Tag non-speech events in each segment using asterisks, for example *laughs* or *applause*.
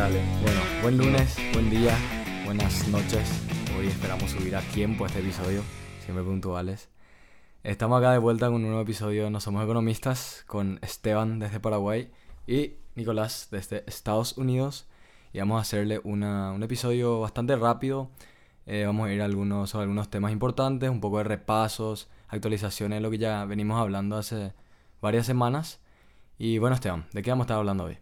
Bueno, buen lunes, buen día, buenas noches. Hoy esperamos subir a tiempo este episodio, siempre puntuales. Estamos acá de vuelta con un nuevo episodio de No Somos Economistas con Esteban desde Paraguay y Nicolás desde Estados Unidos. Y vamos a hacerle un episodio bastante rápido. Eh, vamos a ir a algunos, sobre algunos temas importantes, un poco de repasos, actualizaciones de lo que ya venimos hablando hace varias semanas. Y bueno, Esteban, ¿de qué vamos a estar hablando hoy?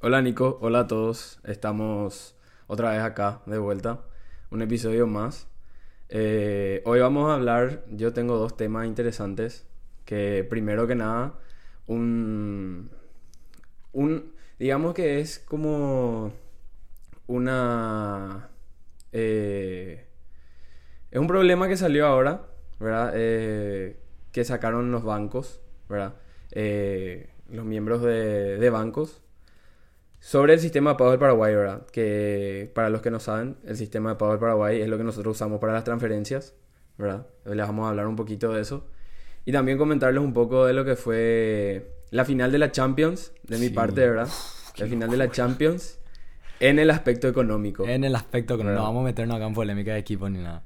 Hola Nico, hola a todos. Estamos otra vez acá de vuelta. Un episodio más. Eh, hoy vamos a hablar, yo tengo dos temas interesantes. Que primero que nada, un, un, digamos que es como una, eh, es un problema que salió ahora, ¿verdad? Eh, que sacaron los bancos, ¿verdad? Eh, los miembros de, de bancos sobre el sistema de pago del Paraguay, ¿verdad? Que para los que no saben, el sistema de pago del Paraguay es lo que nosotros usamos para las transferencias, ¿verdad? Les vamos a hablar un poquito de eso. Y también comentarles un poco de lo que fue la final de la Champions, de mi Sí. parte, ¿verdad? La final de la Champions en el aspecto económico. En el aspecto que no vamos a meternos acá en polémica de equipo ni nada.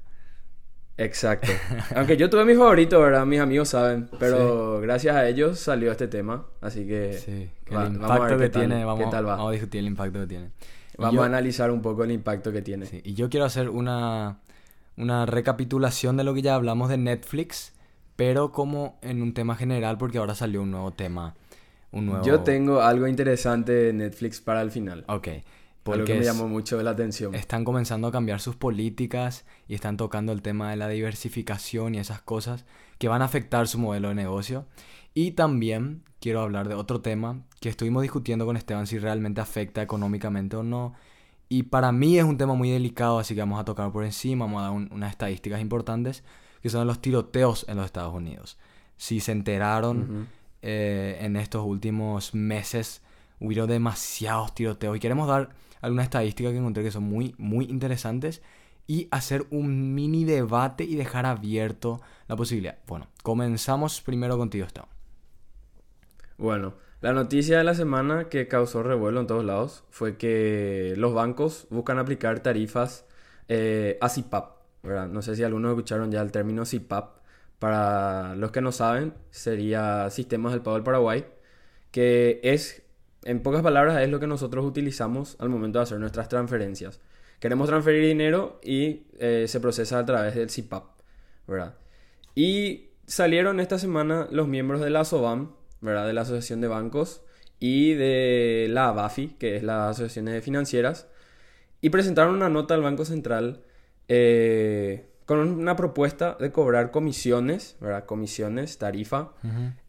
Exacto. *laughs* Aunque yo tuve mi favorito, ¿verdad? Mis amigos saben. Pero gracias a ellos salió este tema. Así que Sí, que va- el vamos a ver impacto qué que tal- tiene, qué vamos, tal va. vamos a discutir el impacto que tiene. Vamos yo- a analizar un poco el impacto que tiene. sí, y yo quiero hacer una, una recapitulación de lo que ya hablamos de Netflix, pero como en un tema general, porque ahora salió un nuevo tema. Un nuevo... Yo tengo algo interesante de Netflix para el final. Ok. Porque que me llamó mucho la atención. están comenzando a cambiar sus políticas y están tocando el tema de la diversificación y esas cosas que van a afectar su modelo de negocio. Y también quiero hablar de otro tema que estuvimos discutiendo con Esteban si realmente afecta económicamente o no. Y para mí es un tema muy delicado, así que vamos a tocar por encima, vamos a dar un- unas estadísticas importantes, que son los tiroteos en los Estados Unidos. Si se enteraron eh, en estos últimos meses hubieron demasiados tiroteos y queremos dar algunas estadísticas que encontré que son muy, muy interesantes y hacer un mini debate y dejar abierto la posibilidad. Bueno, comenzamos primero contigo, Esteban. Bueno, la noticia de la semana que causó revuelo en todos lados fue que los bancos buscan aplicar tarifas eh, a CIPAP. No sé si algunos escucharon ya el término CIPAP. Para los que no saben, sería Sistemas del Pago del Paraguay, que es, en pocas palabras, es lo que nosotros utilizamos al momento de hacer nuestras transferencias. Queremos transferir dinero y eh, se procesa a través del CIPAP, ¿verdad? Y salieron esta semana los miembros de la ASOBAM, ¿verdad? De la Asociación de Bancos y de la ABAFI, que es la Asociación de Financieras, y presentaron una nota al Banco Central eh, con una propuesta de cobrar comisiones, ¿verdad? Comisiones, tarifa,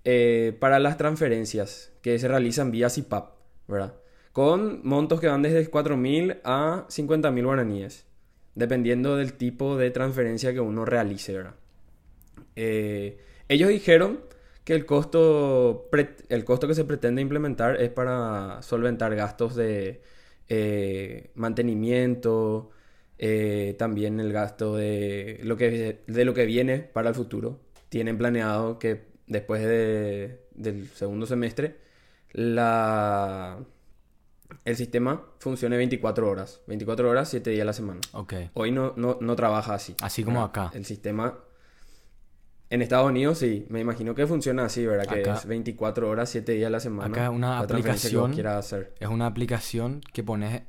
eh, para las transferencias que se realizan vía CIPAP, ¿verdad? Con montos que van desde 4.000 a 50.000 guaraníes, dependiendo del tipo de transferencia que uno realice, ¿verdad? Eh, ellos dijeron que el costo, el costo que se pretende implementar es para solventar gastos de eh, mantenimiento, eh, también el gasto de lo, que, de lo que viene para el futuro. Tienen planeado que después de- del segundo semestre la, el sistema funcione 24 horas. 24 horas, 7 días a la semana. Hoy no, no, no trabaja así. Así como acá. El sistema en Estados Unidos sí, me imagino que funciona así, ¿verdad? Que es 24 horas, 7 días a la semana. Acá una que aplicación- hacer. Es una aplicación que pones,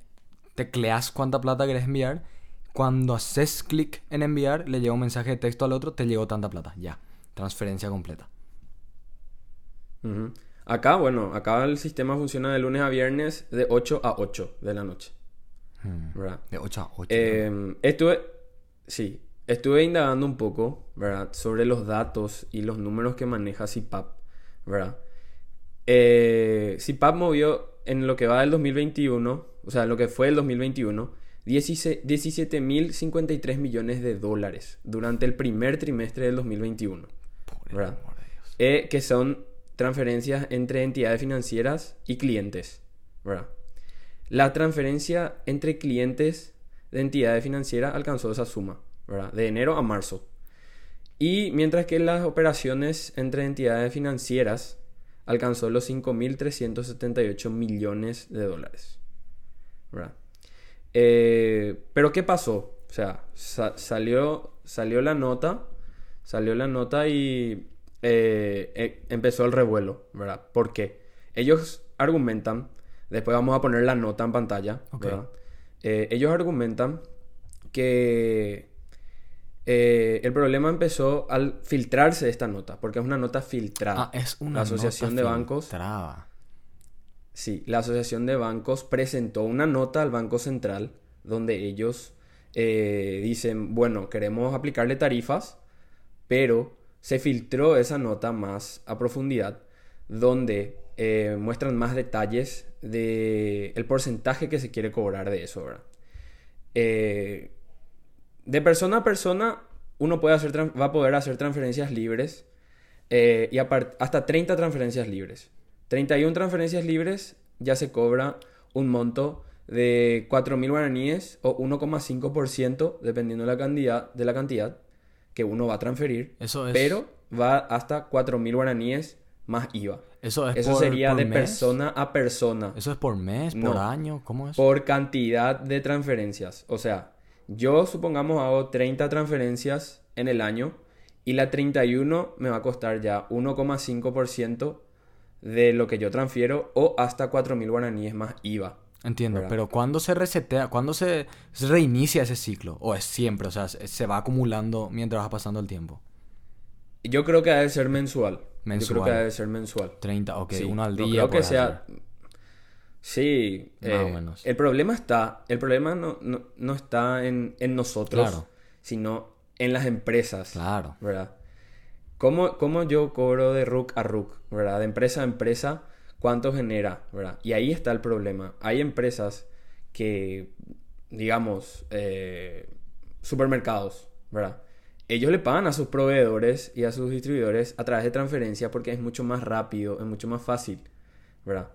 tecleas cuánta plata querés enviar. Cuando haces clic en enviar, le llega un mensaje de texto al otro, te llegó tanta plata. Ya. Transferencia completa. Acá, bueno, acá el sistema funciona de lunes a viernes de 8 a 8 de la noche, Hmm. ¿verdad? De 8 a 8. Eh, estuve, sí, estuve indagando un poco, ¿verdad? Sobre los datos y los números que maneja CIPAP, ¿verdad? Eh, CIPAP movió en lo que va del 2021, o sea, en lo que fue el 2021, 16 17.053 millones de dólares durante el primer trimestre del 2021, Por el ¿verdad? amor de Dios. eh, que son transferencias entre entidades financieras y clientes, ¿verdad? La transferencia entre clientes de entidades financieras alcanzó esa suma, ¿verdad? De enero a marzo. Y mientras que las operaciones entre entidades financieras alcanzó los 5.378 millones de dólares, ¿verdad? Eh, pero ¿qué pasó? O sea, sa- salió, salió la nota, salió la nota y eh, eh, empezó el revuelo, ¿verdad? ¿Por qué? Ellos argumentan, después vamos a poner la nota en pantalla. ¿verdad? Eh, ellos argumentan que eh, el problema empezó al filtrarse esta nota, porque es una nota filtrada. Ah, es una La Asociación nota de Bancos filtrada. Sí, la Asociación de Bancos presentó una nota al Banco Central donde ellos eh, dicen, bueno, queremos aplicarle tarifas, pero se filtró esa nota más a profundidad donde eh, muestran más detalles de el porcentaje que se quiere cobrar de eso, ¿verdad? Eh, de persona a persona uno puede hacer, va a poder hacer transferencias libres y hasta 30 transferencias libres. 31 transferencias libres ya se cobra un monto de 4.000 guaraníes o 1,5% dependiendo de la cantidad, de la cantidad que uno va a transferir. Eso es. Pero va hasta 4.000 guaraníes más IVA. Eso es Eso por- sería por de mes. persona a persona Eso es por mes, por No. año, ¿cómo es? por cantidad de transferencias. O sea, yo supongamos hago 30 transferencias en el año y la 31 me va a costar ya 1,5% de lo que yo transfiero o hasta 4.000 guaraníes más IVA. Entiendo, ¿verdad? pero ¿cuándo se resetea? ¿Cuándo se, reinicia ese ciclo? ¿O es siempre? O sea, se, va acumulando mientras va pasando el tiempo. Yo creo que debe ser mensual. Yo creo Mensual. que debe ser mensual. 30, ok, Sí, uno al no día. creo que sea. hacer. Sí. Más eh, o menos. El problema está. El problema no, no, no está en, en nosotros, Claro. sino en las empresas. Claro. ¿Verdad? ¿Cómo, cómo yo cobro de RUC a RUC? ¿Verdad? De empresa a empresa, ¿cuánto genera? ¿Verdad? Y ahí está el problema. Hay empresas que, digamos, eh, supermercados, ¿verdad? Ellos le pagan a sus proveedores y a sus distribuidores a través de transferencia porque es mucho más rápido, es mucho más fácil, ¿verdad?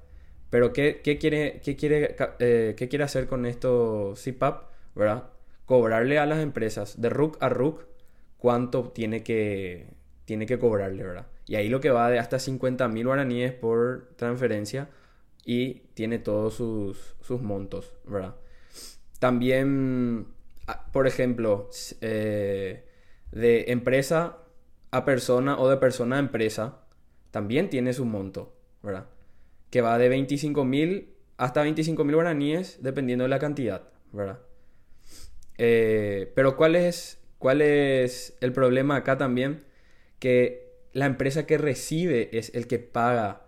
Pero ¿qué, qué quiere, qué, quiere, eh, ¿qué quiere hacer con esto CIPAP? ¿Verdad? Cobrarle a las empresas de RUC a RUC cuánto tiene que, tiene que cobrarle, ¿verdad? Y ahí lo que va de hasta 50 mil guaraníes por transferencia y tiene todos sus, sus montos, ¿verdad? También, ah, por ejemplo, eh, de empresa a persona o de persona a empresa, también tiene su monto, ¿verdad? Que va de 25 mil hasta 25 mil guaraníes, dependiendo de la cantidad, ¿verdad? Eh, pero ¿cuál es, ¿cuál es el problema acá también? Que la empresa que recibe es el que paga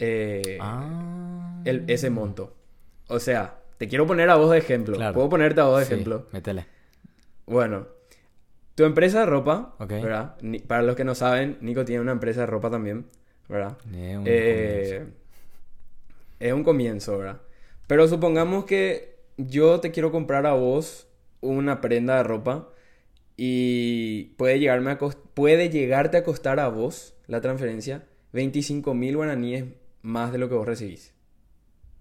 eh, Ah. el- ese monto. O sea, te quiero poner a vos de ejemplo. Claro. ¿Puedo ponerte a vos de Sí, ejemplo? métele. Bueno, tu empresa de ropa. ¿verdad? Ni- para los que no saben, Nico tiene una empresa de ropa también, ¿verdad? Un Eh, es un comienzo, ¿verdad? Pero supongamos que yo te quiero comprar a vos una prenda de ropa y puede, llegarme a puede llegarte a costar a vos la transferencia 25 mil guaraníes más de lo que vos recibís,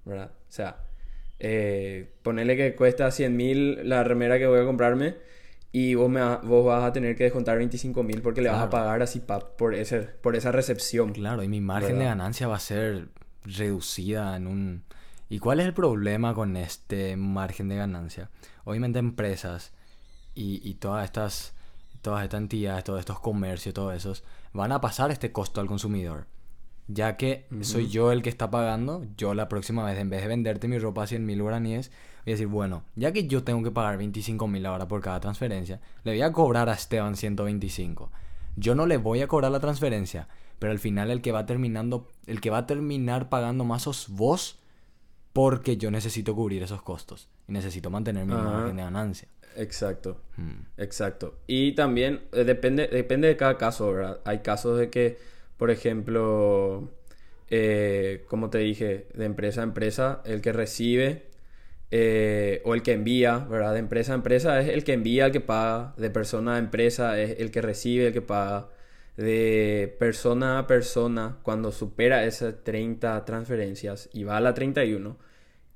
¿verdad? O sea, eh, ponele que cuesta 100 mil la remera que voy a comprarme y vos, me, va- vos vas a tener que descontar 25 mil porque le vas a pagar a CIPAP por, ese, por esa recepción. Claro, y mi margen de ganancia va a ser reducida en un... ¿Y cuál es el problema con este margen de ganancia? Obviamente empresas y, y todas estas todas estas entidades, todos estos comercios, todos esos, van a pasar este costo al consumidor. Ya que soy yo el que está pagando, yo la próxima vez, en vez de venderte mi ropa a 100 mil guaraníes, voy a decir, bueno, ya que yo tengo que pagar 25 mil ahora por cada transferencia, le voy a cobrar a Esteban 125. Yo no le voy a cobrar la transferencia, pero al final el que va terminando, el que va a terminar pagando más sos vos, porque yo necesito cubrir esos costos y necesito mantener mi Ajá. margen de ganancia. Exacto. Mm. Exacto. Y también eh, depende, depende de cada caso, ¿verdad? Hay casos de que, por ejemplo, eh, como te dije, de empresa a empresa, el que recibe eh, o el que envía, ¿verdad? De empresa a empresa es el que envía, el que paga. De persona a empresa es el que recibe, el que paga. De persona a persona, cuando supera esas 30 transferencias y va a la 31,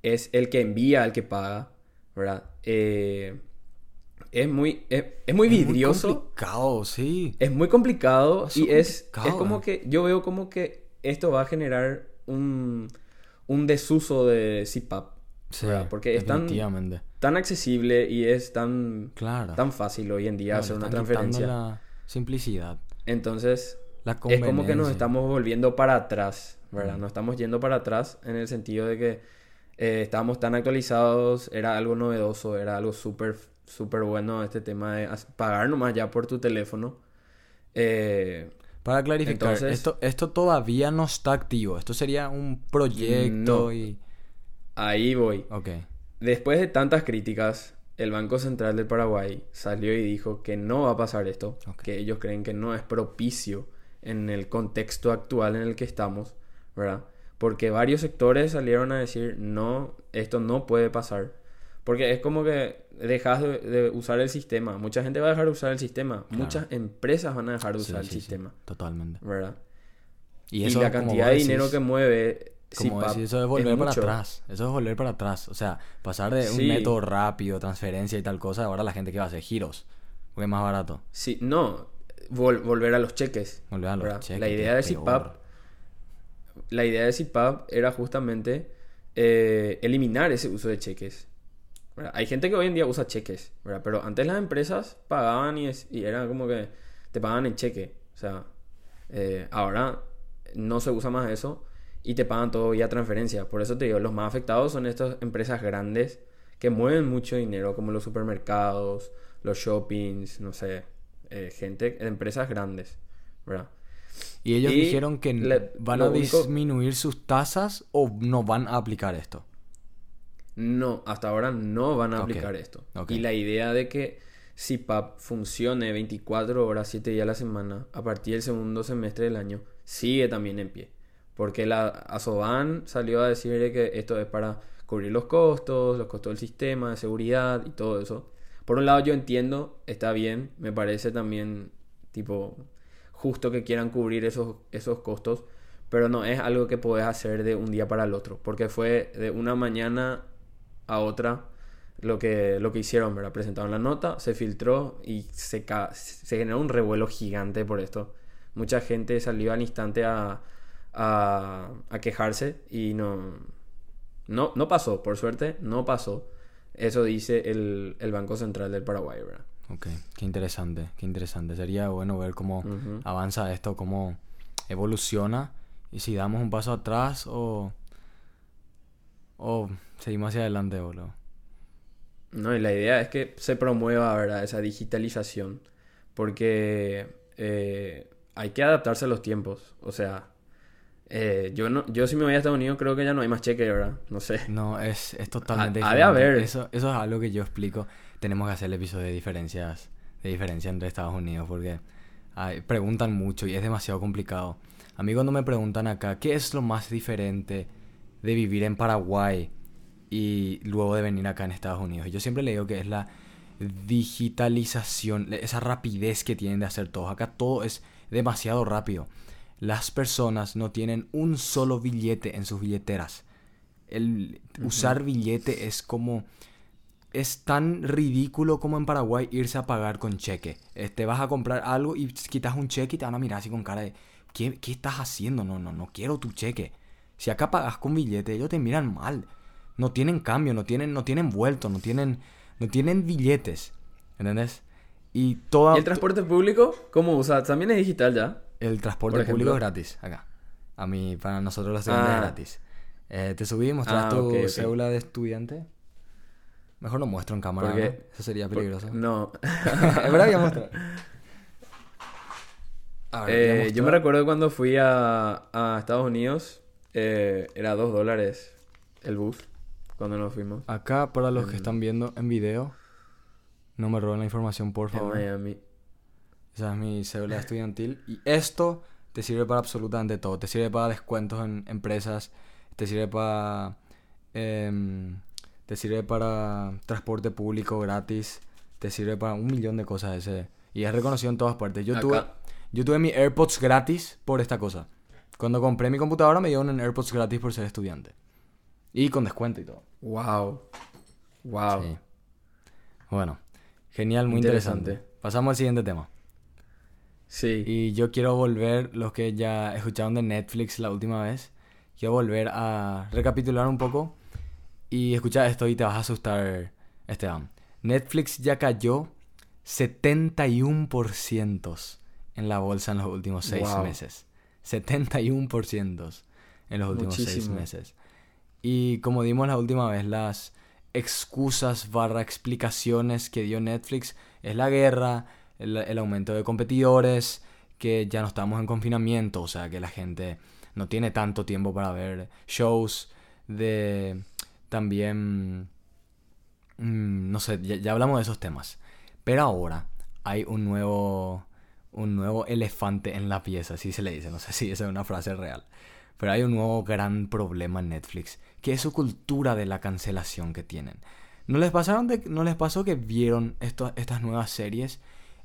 es el que envía, el que paga, ¿verdad? Eh, es muy, es, es muy vidrioso. Es muy complicado, sí. Es muy complicado Es y es, es como eh. que yo veo como que esto va a generar un, un desuso de CIPAP, Sí. Porque es tan, tan accesible y es tan, Claro. tan fácil hoy en día Claro, hacer una transferencia. la simplicidad. Entonces, La es como que nos estamos volviendo para atrás, ¿verdad? Mm. Nos estamos yendo para atrás en el sentido de que eh, estábamos tan actualizados, era algo novedoso, era algo súper, súper bueno este tema de pagar nomás ya por tu teléfono. Eh, Para clarificar, Entonces- esto, esto todavía no está activo. Esto sería un proyecto No. y... ahí voy. Ok. Después de tantas críticas, el Banco Central del Paraguay salió y dijo que no va a pasar esto, que ellos creen que no es propicio en el contexto actual en el que estamos, ¿verdad? Porque varios sectores salieron a decir, no, esto no puede pasar. Porque es como que dejas de, de usar el sistema. Mucha gente va a dejar de usar el sistema. Claro. Muchas empresas van a dejar de Sí, usar el sí, sí, sistema, totalmente. ¿verdad? Y, la cantidad de dinero que mueve Como decís, eso es volver para mucho. atrás. Eso es volver para atrás. O sea, pasar de un método rápido, transferencia y tal cosa, ahora la gente que va a hacer giros. Porque es más barato. Sí, no, vol- volver a los cheques. Volver a los ¿verdad? cheques, La idea de. CIPAP, la idea de CIPAP era justamente eh, eliminar ese uso de cheques. ¿Verdad? Hay gente que hoy en día usa cheques, ¿verdad? pero antes las empresas pagaban y, es- y era como que te pagaban en cheque. O sea, eh, ahora no se usa más eso y te pagan todo vía transferencia. Por eso te digo, los más afectados son estas empresas grandes que mueven mucho dinero, como los supermercados, los shoppings, no sé, eh, gente, empresas grandes, ¿verdad? Y ellos Y dijeron que le- van a único- disminuir sus tasas o no van a aplicar esto. No, hasta ahora no van a aplicar esto. Y la idea de que CIPAP funcione 24 horas, 7 días a la semana, a partir del segundo semestre del año, sigue también en pie. Porque la Asoban salió a decir de que esto es para cubrir los costos, los costos del sistema de seguridad y todo eso. Por un lado yo entiendo, está bien, me parece también tipo justo que quieran cubrir esos, esos costos, pero no es algo que podés hacer de un día para el otro, porque fue de una mañana a otra lo que, lo que hicieron, ¿verdad? Presentaron la nota, se filtró y se, se generó un revuelo gigante por esto. Mucha gente salió al instante a, a, a quejarse y no, no, no pasó, por suerte, no pasó. Eso dice el, el Banco Central del Paraguay, ¿verdad? Ok, qué interesante, qué interesante. Sería bueno ver cómo avanza esto, cómo evoluciona y si damos un paso atrás o, o seguimos hacia adelante, boludo. No, y la idea es que se promueva, ¿verdad? Esa digitalización. Porque eh, hay que adaptarse a los tiempos. O sea, eh, yo no, yo si me voy a Estados Unidos creo que ya no hay más cheque, ¿verdad? No sé. No, es, es totalmente Ha- ha de diferente. haber. Eso, eso es algo que yo explico. Tenemos que hacer el episodio de diferencias, de diferencia entre Estados Unidos, porque ay, preguntan mucho y es demasiado complicado. A mí cuando me preguntan acá, ¿qué es lo más diferente de vivir en Paraguay y luego de venir acá en Estados Unidos? Y yo siempre le digo que es la digitalización, esa rapidez que tienen de hacer todo. Acá todo es demasiado rápido. Las personas no tienen un solo billete en sus billeteras. El usar billete es como es tan ridículo como en Paraguay irse a pagar con cheque. Eh, Te vas a comprar algo y quitas un cheque y te van a mirar así con cara de ¿qué, qué estás haciendo? No, no, no quiero tu cheque. Si acá pagas con billete, ellos te miran mal. No tienen cambio, no tienen, no tienen vuelto, no tienen, no tienen billetes. ¿Entendés? Y toda ¿Y el transporte público? ¿Cómo usa? También es digital ya. el transporte por público es gratis acá. A mí, para nosotros los estudiantes Ah. es gratis. Eh, te subí, mostras Ah, tu ok, ok. cédula de estudiante. Mejor no muestro en cámara, Porque- ¿no? Eso sería peligroso. No. *laughs* *laughs* es verdad, a mostrar. A ver, Eh, yo me recuerdo cuando fui a, a Estados Unidos, eh, era dos dólares el bus cuando nos fuimos Acá, para los que están viendo en video, no me roben la información, por en favor. Miami. Esa es mi cédula estudiantil. Y esto te sirve para absolutamente todo. Te sirve para descuentos en empresas. Te sirve para... em, te sirve para transporte público gratis. Te sirve para un millón de cosas ese. Y es reconocido en todas partes. Yo tuve, yo tuve mi AirPods gratis por esta cosa. Cuando compré mi computadora me dieron un AirPods gratis por ser estudiante. Y con descuento y todo. Wow. Wow. Sí. Bueno, genial, muy Interesante. interesante. Pasamos al siguiente tema. Sí. Y yo quiero volver, los que ya escucharon de Netflix la última vez, quiero volver a recapitular un poco Y escucha esto y te vas a asustar, Esteban. Netflix ya cayó 71% en la bolsa en los últimos seis Wow. meses. 71% en los últimos seis Muchísimo. meses. Y como dimos la última vez, las excusas barra explicaciones que dio Netflix es la guerra, el, el aumento de competidores, que ya no estamos en confinamiento, o sea que la gente no tiene tanto tiempo para ver shows, de también, mm, no sé, ya, ya hablamos de esos temas. Pero ahora hay un nuevo, un nuevo elefante en la pieza, así se le dice, no sé *laughs* si esa es una frase real. Pero hay un nuevo gran problema en Netflix, que es su cultura de la cancelación que tienen. ¿No les, pasaron de- no les pasó que vieron esto- estas nuevas series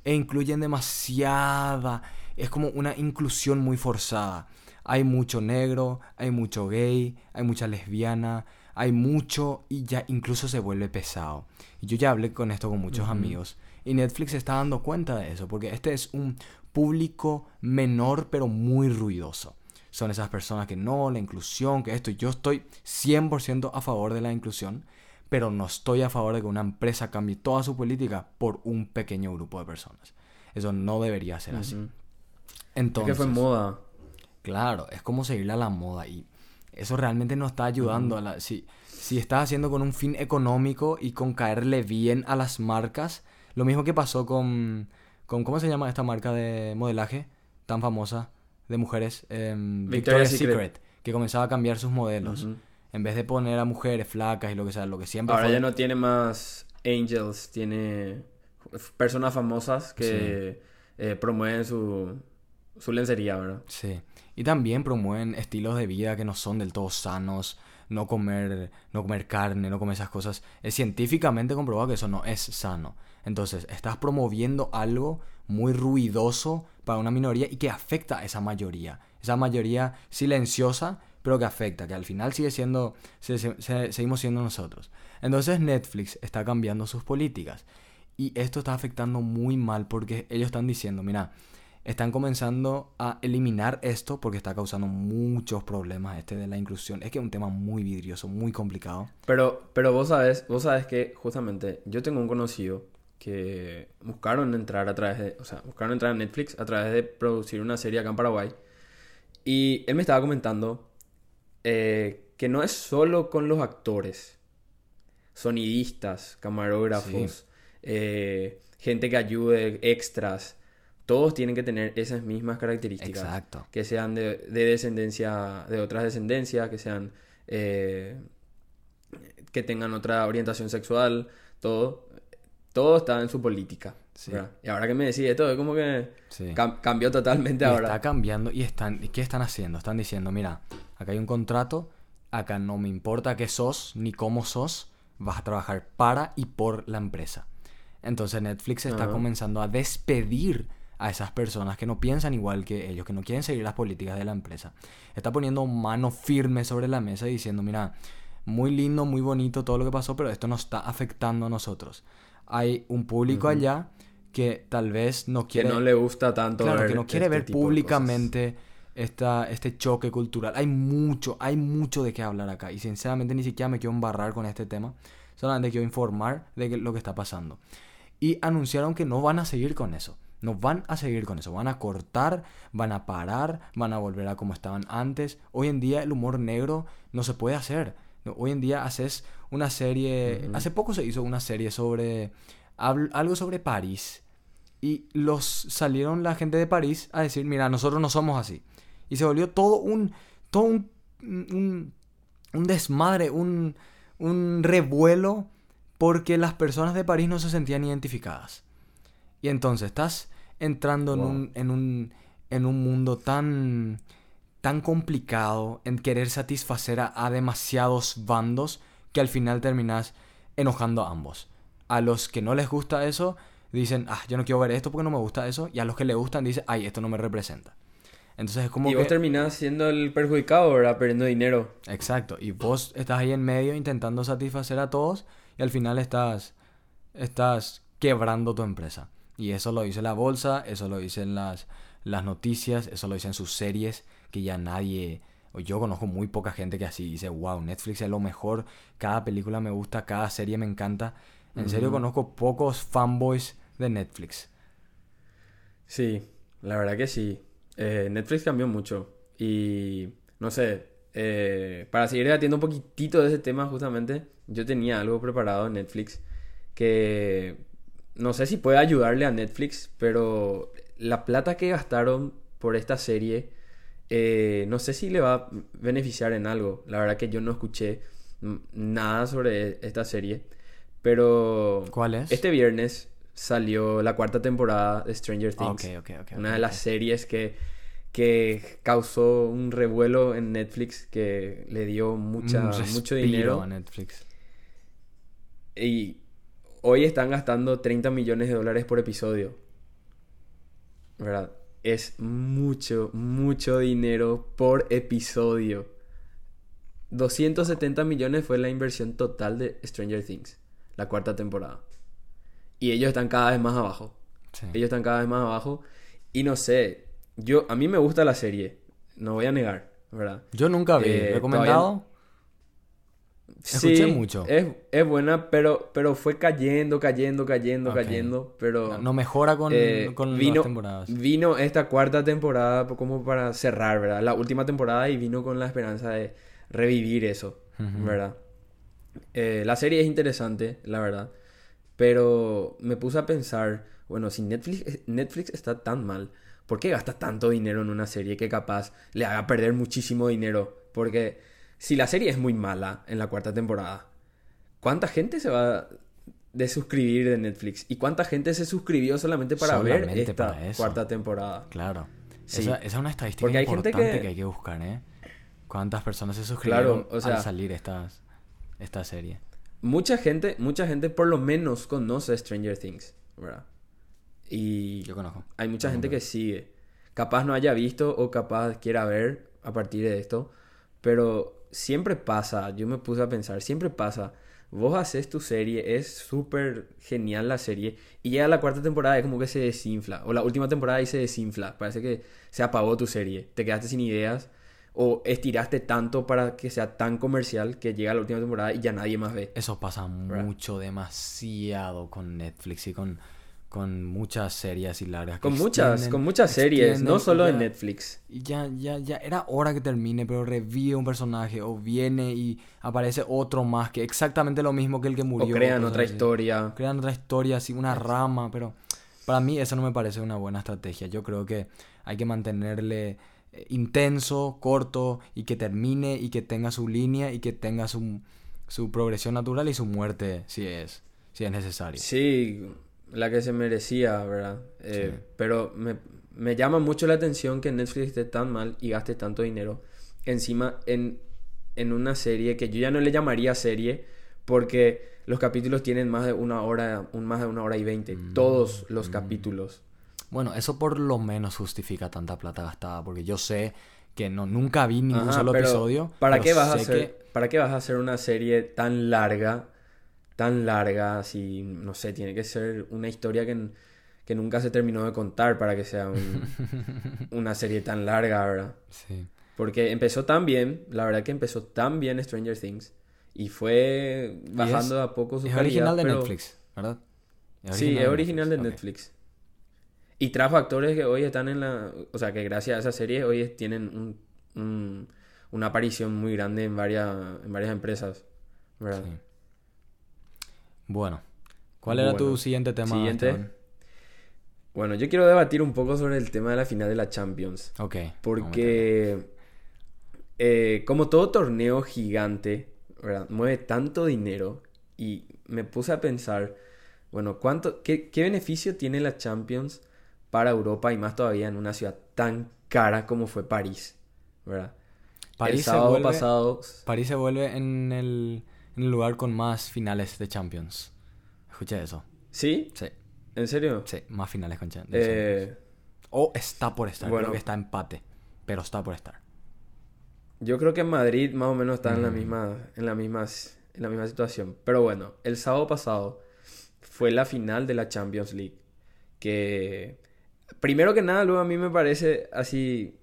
e incluyen demasiada... Es como una inclusión muy forzada. Hay mucho negro, hay mucho gay, hay mucha lesbiana, hay mucho y ya incluso se vuelve pesado. Y yo ya hablé con esto con muchos amigos y Netflix se está dando cuenta de eso, porque este es un público menor pero muy ruidoso. Son esas personas que no, la inclusión, que esto. Yo estoy 100% a favor de la inclusión, pero no estoy a favor de que una empresa cambie toda su política por un pequeño grupo de personas. Eso no debería ser así. Ujú. Es Entonces, que fue moda. Claro, es como seguirle a la moda y eso realmente no está ayudando a la... Si, si estás haciendo con un fin económico y con caerle bien a las marcas, lo mismo que pasó con... con ¿Cómo se llama esta marca de modelaje tan famosa de mujeres? Em, Victoria's Victoria's Secret. Secret. Que comenzaba a cambiar sus modelos. Ujú. En vez de poner a mujeres flacas y lo que sea, lo que siempre Ahora fue- ya no tiene más angels, tiene personas famosas que eh, promueven su, su lencería, ¿verdad? Sí. Y también promueven estilos de vida que no son del todo sanos, no comer, no comer carne, no comer esas cosas. Es científicamente comprobado que eso no es sano. Entonces, estás promoviendo algo muy ruidoso para una minoría y que afecta a esa mayoría. Esa mayoría silenciosa, pero que afecta, que al final sigue siendo, se- se- se- seguimos siendo nosotros. Entonces Netflix está cambiando sus políticas. Y esto está afectando muy mal porque ellos están diciendo, mira, están comenzando a eliminar esto porque está causando muchos problemas este de la inclusión. Es que es un tema muy vidrioso, muy complicado. Pero, pero vos sabes, vos sabes que justamente yo tengo un conocido que buscaron entrar a través de, o sea, buscaron entrar a Netflix a través de producir una serie acá en Paraguay. Y él me estaba comentando eh, que no es solo con los actores, sonidistas, camarógrafos, eh, gente que ayude, extras, todos tienen que tener esas mismas características. Exacto. Que sean de, de descendencia, de otras descendencias, que sean, eh, que tengan otra orientación sexual, todo. Todo está en su política. Sí. Y ahora que me decís esto, es como que Sí. cam- cambió totalmente Y ahora. está cambiando y están, ¿y qué están haciendo? Están diciendo, mira, acá hay un contrato, acá no me importa qué sos ni cómo sos, vas a trabajar para y por la empresa. Entonces Netflix está Ajá. comenzando a despedir a esas personas que no piensan igual que ellos, que no quieren seguir las políticas de la empresa. Está poniendo mano firme sobre la mesa y diciendo, mira, muy lindo, muy bonito todo lo que pasó, pero esto nos está afectando a nosotros. Hay un público allá que tal vez no que quiere... no le gusta tanto Claro, ver que no quiere este ver públicamente esta, este choque cultural. Hay mucho, hay mucho de qué hablar acá. Y sinceramente ni siquiera me quiero embarrar con este tema. Solamente quiero informar de lo que está pasando. Y anunciaron que no van a seguir con eso. No van a seguir con eso. Van a cortar, van a parar, van a volver a como estaban antes. Hoy en día el humor negro no se puede hacer. No, Hoy en día haces una serie... Hace poco se hizo una serie sobre... algo sobre París. Y los salieron la gente de París a decir, mira, nosotros no somos así. Y se volvió todo un, todo un, un, un desmadre, un, un revuelo porque las personas de París no se sentían identificadas. Y entonces estás entrando en, un, en, un, en un mundo tan, tan complicado en querer satisfacer a, a demasiados bandos que al final terminas enojando a ambos. A los que no les gusta eso, dicen, ah, yo no quiero ver esto porque no me gusta eso. Y a los que le gustan, dicen, ay, esto no me representa. Entonces es como Y que... vos terminás siendo el perjudicado, ¿verdad? Perdiendo dinero. Exacto. Y vos estás ahí en medio intentando satisfacer a todos y al final estás, estás quebrando tu empresa. Y eso lo dice la bolsa, eso lo dicen las, las noticias, eso lo dicen sus series, que ya nadie, o yo conozco muy poca gente que así dice, wow, Netflix es lo mejor, cada película me gusta, cada serie me encanta. En serio conozco pocos fanboys de Netflix. Sí, la verdad que sí. Eh, Netflix cambió mucho y no sé, eh, para seguir debatiendo un poquitito de ese tema justamente, yo tenía algo preparado en Netflix que no sé si puede ayudarle a Netflix, pero la plata que gastaron por esta serie, eh, no sé si le va a beneficiar en algo. La verdad que yo no escuché nada sobre esta serie, pero... ¿Cuál es? Este viernes salió la cuarta temporada de Stranger Things. Ok, ok, ok. una de las series que, que causó un revuelo en Netflix, que le dio mucha, mucho dinero. a Netflix. Y hoy están gastando 30 millones de dólares por episodio. ¿Verdad? Es mucho, mucho dinero por episodio. 270 millones fue la inversión total de Stranger Things, la cuarta temporada. Y ellos están cada vez más abajo. Sí. Ellos están cada vez más abajo. Y no sé, yo, a mí me gusta la serie, no voy a negar, ¿verdad? Yo nunca vi. Eh, ¿Recomendado? Escuché mucho. Es, es buena, pero, pero fue cayendo, cayendo, cayendo, cayendo. Pero No, no mejora con, eh, con vino, las temporadas. vino esta cuarta temporada como para cerrar, ¿verdad? La última temporada y vino con la esperanza de revivir eso. ¿verdad? Eh, la serie es interesante, la verdad. Pero me puse a pensar, bueno, si Netflix, Netflix está tan mal, ¿por qué gasta tanto dinero en una serie que capaz le haga perder muchísimo dinero? Porque si la serie es muy mala en la cuarta temporada, ¿cuánta gente se va a desuscribir de Netflix? ¿Y cuánta gente se suscribió solamente para ver esta para cuarta temporada? Claro. Sí. Esa, esa es una estadística Porque hay gente importante que... que- hay que buscar, ¿eh? ¿Cuántas personas se suscribieron Claro, o sea- al salir estas, esta serie? Mucha gente, mucha gente por lo menos conoce Stranger Things, ¿verdad? Y Yo conozco. hay mucha gente que sigue. Capaz no haya visto o capaz quiera ver a partir de esto. Pero siempre pasa, yo me puse a pensar, siempre pasa. Vos haces tu serie, es súper genial la serie. Y llega la cuarta temporada y es como que se desinfla. O la última temporada y se desinfla. Parece que se apagó tu serie. Te quedaste sin ideas. O estiraste tanto para que sea tan comercial que llega la última temporada y ya nadie más ve. Eso pasa mucho, demasiado con Netflix y con, con muchas series y largas. Con muchas, extienden- con muchas series, no solo en ya- Netflix. Y ya, ya, ya era hora que termine, pero revive un personaje o viene y aparece otro más que exactamente lo mismo que el que O murió. crean cosas otra así. historia. Crean otra historia, así, una rama, pero para mí eso no me parece una buena estrategia. Yo creo que hay que mantenerle eh, intenso, corto y que termine y que tenga su línea y que tenga su, su progresión natural y su muerte si es, si es necesario. Sí, la que se merecía, ¿verdad? Eh, Sí. Pero me, me llama mucho la atención que Netflix esté tan mal y gaste tanto dinero encima en, en una serie que yo ya no le llamaría serie porque los capítulos tienen más de una hora, un, más de una hora y veinte. Mm, Todos los capítulos. Bueno, eso por lo menos justifica tanta plata gastada, porque yo sé que no, nunca vi ningún Ajá, solo episodio. ¿Para pero qué vas a hacer? que- ¿Para qué vas a hacer una serie tan larga? Tan larga, así, no sé, tiene que ser una historia que, que nunca se terminó de contar para que sea un- *laughs* una serie tan larga, ¿verdad? Sí. Porque empezó tan bien, la verdad que empezó tan bien Stranger Things y fue bajando a poco su Es calidad, original de pero- Netflix, ¿verdad? Sí, es original de. Netflix. Y trajo actores que hoy están en la... O sea, que gracias a esa serie hoy tienen un- un- una aparición muy grande en varias, en varias empresas. ¿Verdad? Sí. Bueno, ¿cuál era tu siguiente tema? siguiente. Esteban? Bueno, yo quiero debatir un poco sobre el tema de la final de la Champions. Ok. Porque eh, como todo torneo gigante, ¿verdad? Mueve tanto dinero y me puse a pensar, bueno, ¿cuánto, qué, qué beneficio tiene la Champions para Europa y más todavía en una ciudad tan cara como fue París, ¿verdad? París el se sábado vuelve- pasado, París se vuelve en el, en el lugar con más finales de Champions. Escuché eso. ¿sí? Sí, ¿En serio? sí, más finales con Champions. Eh, O está por estar. bueno. Creo que está empate. Pero está por estar. Yo creo que en Madrid más o menos está en la Mm. misma, en la misma, en la misma situación. Pero bueno, el sábado pasado fue la final de la Champions League. Que primero que nada, luego a mí me parece así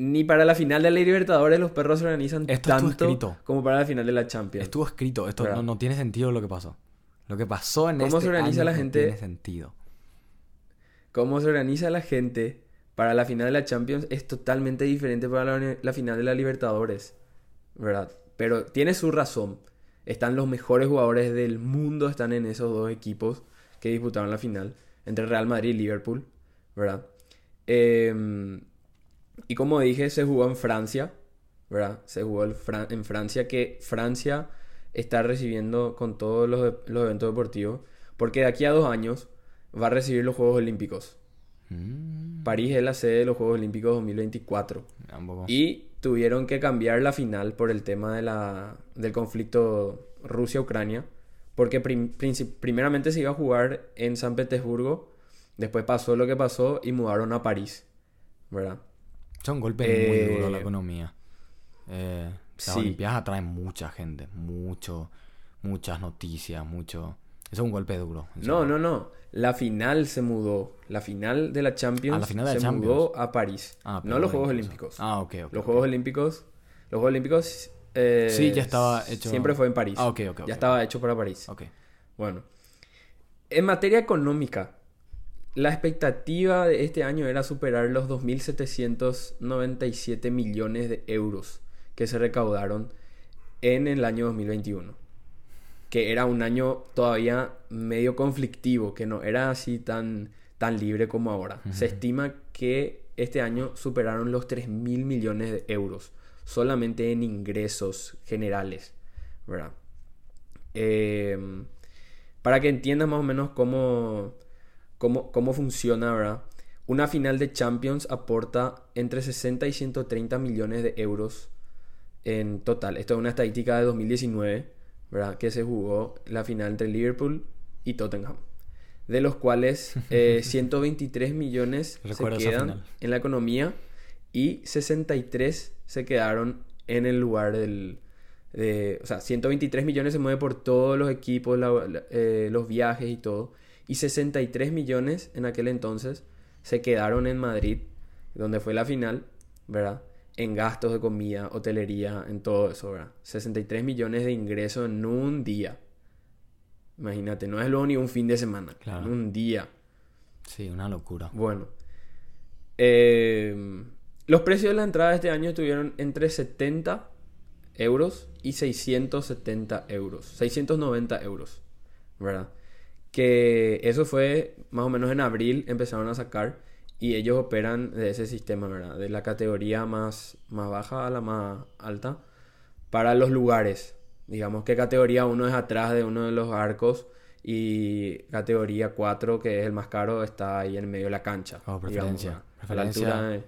ni para la final de la Libertadores los perros se organizan Esto tanto escrito. como para la final de la Champions. Estuvo escrito, esto no, no tiene sentido lo que pasó. Lo que pasó en ¿Cómo este se organiza año la no gente? tiene sentido. Cómo se organiza la gente para la final de la Champions es totalmente diferente para la, la final de la Libertadores, ¿verdad? Pero tiene su razón. Están los mejores jugadores del mundo, están en esos dos equipos que disputaron la final, entre Real Madrid y Liverpool, ¿verdad? Eh, y como dije, se jugó en Francia, ¿verdad? Se jugó Fran- en Francia, que Francia está recibiendo con todos los, los eventos deportivos, porque de aquí a dos años va a recibir los Juegos Olímpicos. Mm, París es la sede de los Juegos Olímpicos 2024. tampoco. Y tuvieron que cambiar la final por el tema de la, del conflicto Rusia-Ucrania. Porque prim- primeramente se iba a jugar en San Petersburgo. Después pasó lo que pasó y mudaron a París. ¿Verdad? Son golpes Eh, muy duros a la economía. Eh, las sí. Olimpiadas atraen mucha gente, mucho, muchas noticias, mucho. Eso es un golpe duro. No, no, no. La final se mudó. La final de la Champions Ah, la final de se Champions. mudó a París. Ah, no los Juegos eso. Olímpicos. Ah, ok, ok. Los. Juegos Olímpicos. Los Juegos Olímpicos. eh, Sí, ya estaba hecho- Siempre fue en París. Ah, ok, ok, ok. Ya estaba hecho para París. Ok. Bueno. En materia económica, la expectativa de este año era superar los 2.797 millones de euros que se recaudaron en el año 2021. Que era un año todavía medio conflictivo, que no era así tan, tan libre como ahora. Se estima que este año superaron los 3.000 millones de euros solamente en ingresos generales, ¿verdad? Eh, para que entiendas más o menos cómo, cómo, cómo funciona, ¿verdad? Una final de Champions aporta entre 60 y 130 millones de euros en total. Esto es una estadística de 2019, ¿verdad? Que se jugó la final entre Liverpool y Tottenham. De los cuales *laughs* eh, 123 millones Recuerdo se quedan en la economía y 63 se quedaron en el lugar del... de- o sea, 123 millones se mueve por todos los equipos, la- la- eh, los viajes y todo. Y 63 millones en aquel entonces se quedaron en Madrid, donde fue la final, ¿verdad? En gastos de comida, hotelería, en todo eso, ¿verdad? 63 millones de ingresos en un día. Imagínate, no es luego ni un fin de semana, Claro. en un día. Sí, una locura. Bueno. Eh, los precios de la entrada este año estuvieron entre 70 euros y 670 euros. 690 euros. ¿Verdad? Que eso fue más o menos en abril empezaron a sacar y ellos operan de ese sistema, ¿verdad? De la categoría más, más baja a la más alta para los lugares. Digamos que categoría 1 es atrás de uno de los arcos y categoría 4, que es el más caro, está ahí en medio de la cancha. Oh, digamos, preferencia. ¿verdad? A la Preferencia. altura de-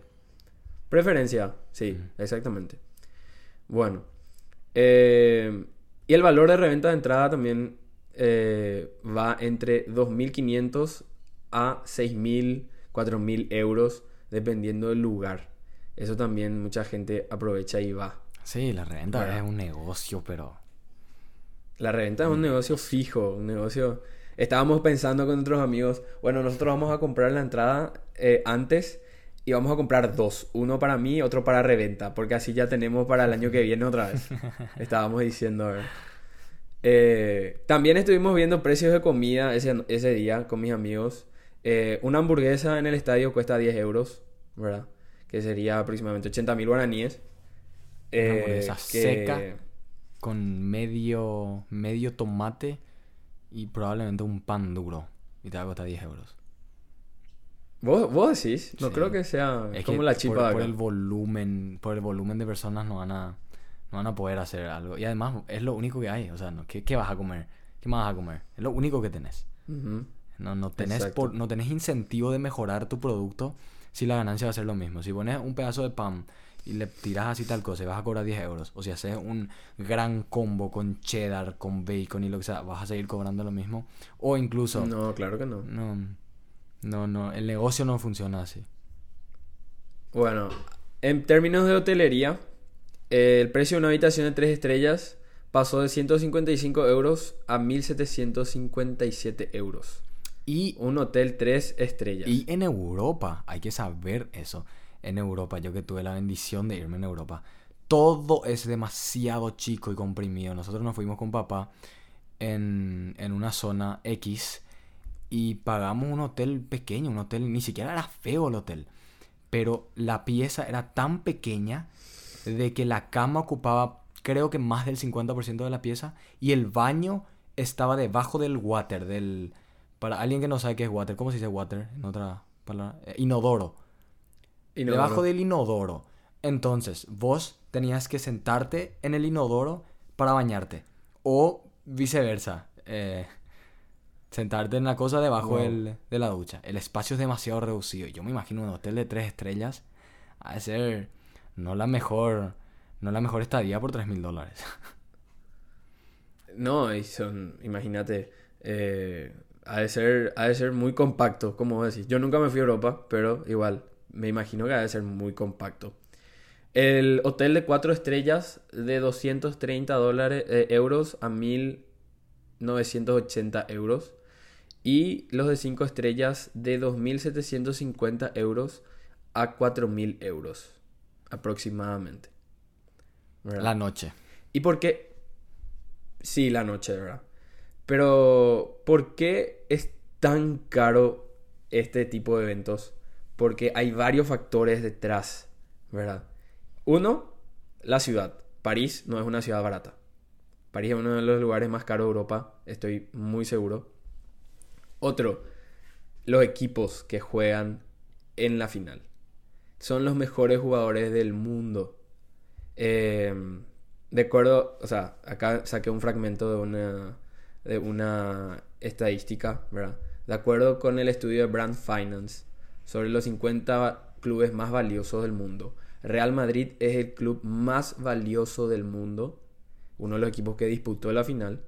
Preferencia, sí, exactamente. Bueno. eh, y el valor de reventa de entrada también eh, va entre 2.500 a 6.000, 4.000 euros, dependiendo del lugar. Eso también mucha gente aprovecha y va. Sí, la reventa Bueno. es un negocio, pero... La reventa es un negocio fijo, un negocio... Estábamos pensando con otros amigos, bueno, nosotros vamos a comprar la entrada eh, antes y vamos a comprar dos, uno para mí, otro para reventa, porque así ya tenemos para el año que viene otra vez. *laughs* Estábamos diciendo, ¿verdad? Eh, también estuvimos viendo precios de comida ese, ese día con mis amigos. Eh, una hamburguesa en el estadio cuesta 10 euros, ¿verdad? Que sería aproximadamente 80 mil guaraníes. Una Eh, hamburguesa que- seca. Con medio, medio tomate y probablemente un pan duro. Y te va a costar 10 euros. ¿Vos, vos decís? No Sí. creo que sea Es como que la por, chipa por el volumen, por el volumen de personas no van a, no van a poder hacer algo. Y además es lo único que hay. O sea, no, ¿qué, qué vas a comer? ¿Qué más vas a comer? Es lo único que tenés. No, no, tenés por- no tenés incentivo de mejorar tu producto si la ganancia va a ser lo mismo. Si pones un pedazo de pan y le tiras así tal cosa y vas a cobrar 10 euros. O si haces un gran combo con cheddar, con bacon y lo que sea, vas a seguir cobrando lo mismo. O incluso... No, claro que no. No, no, no, el negocio no funciona así. Bueno, en términos de hotelería, el precio de una habitación de 3 estrellas pasó de 155 euros a 1757 euros. Y, Un hotel 3 estrellas. y en Europa, hay que saber eso. en Europa, yo que tuve la bendición de irme en Europa, todo es demasiado chico y comprimido. Nosotros nos fuimos con papá en, en una zona X y pagamos un hotel pequeño, un hotel, ni siquiera era feo el hotel, pero la pieza era tan pequeña de que la cama ocupaba creo que más del 50% de la pieza y el baño estaba debajo del water, del... Para alguien que no sabe qué es water, ¿cómo se dice water? En otra palabra. Eh, inodoro. Inodoro. Debajo del inodoro. Entonces, vos tenías que sentarte en el inodoro para bañarte. O viceversa. eh, sentarte en la cosa debajo Wow. del- de la ducha. El espacio es demasiado reducido. Yo me imagino un hotel de tres estrellas. De ser no la mejor. No la mejor estadía por tres mil dólares. No, y son, imagínate, eh, ha de ser, ha de ser muy compacto, como decís. Yo nunca me fui a Europa, pero igual, me imagino que ha de ser muy compacto. El hotel de cuatro estrellas de 230 dólares, eh, euros a 1980 euros. Y los de 5 estrellas de 2.750 euros a 4.000 euros aproximadamente. ¿Verdad? La noche. ¿Y por qué? Sí, la noche, ¿verdad? Pero, ¿por qué es tan caro este tipo de eventos? Porque hay varios factores detrás, ¿verdad? Uno, la ciudad. París no es una ciudad barata. París es uno de los lugares más caros de Europa, estoy muy seguro. Otro, los equipos que juegan en la final. Son los mejores jugadores del mundo. Eh, de acuerdo, o sea, acá saqué un fragmento de una, de una estadística, ¿verdad? De acuerdo con el estudio de Brand Finance sobre los 50 clubes más valiosos del mundo, Real Madrid es el club más valioso del mundo, uno de los equipos que disputó la final,